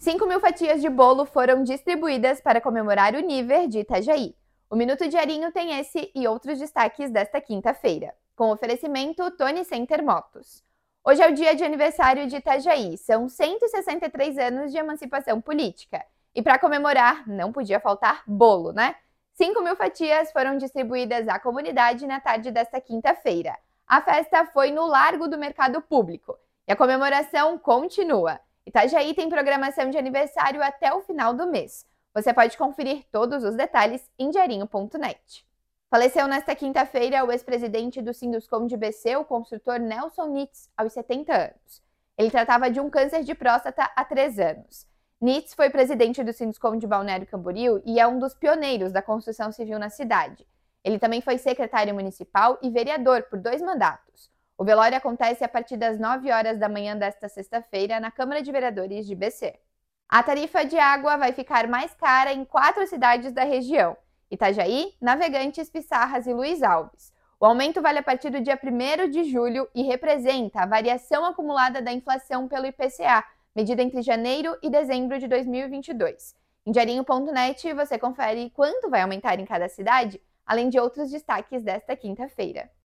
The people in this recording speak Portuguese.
5 mil fatias de bolo foram distribuídas para comemorar o Niver de Itajaí. O Minuto Diarinho tem esse e outros destaques desta quinta-feira, com oferecimento Tony Center Motos. Hoje é o dia de aniversário de Itajaí, são 163 anos de emancipação política. E para comemorar, não podia faltar bolo, né? 5 mil fatias foram distribuídas à comunidade na tarde desta quinta-feira. A festa foi no Largo do Mercado Público e a comemoração continua. Itajaí tem programação de aniversário até o final do mês. Você pode conferir todos os detalhes em diarinho.net. Faleceu nesta quinta-feira o ex-presidente do Sinduscom de BC, o construtor Nelson Nitz, aos 70 anos. Ele tratava de um câncer de próstata há três anos. Nitz foi presidente do Sinduscom de Balneário Camboriú e é um dos pioneiros da construção civil na cidade. Ele também foi secretário municipal e vereador por dois mandatos. O velório acontece a partir das 9 horas da manhã desta sexta-feira na Câmara de Vereadores de BC. A tarifa de água vai ficar mais cara em quatro cidades da região: Itajaí, Navegantes, Pissarras e Luiz Alves. O aumento vale a partir do dia 1 de julho e representa a variação acumulada da inflação pelo IPCA, medida entre janeiro e dezembro de 2022. Em diarinho.net você confere quanto vai aumentar em cada cidade, além de outros destaques desta quinta-feira.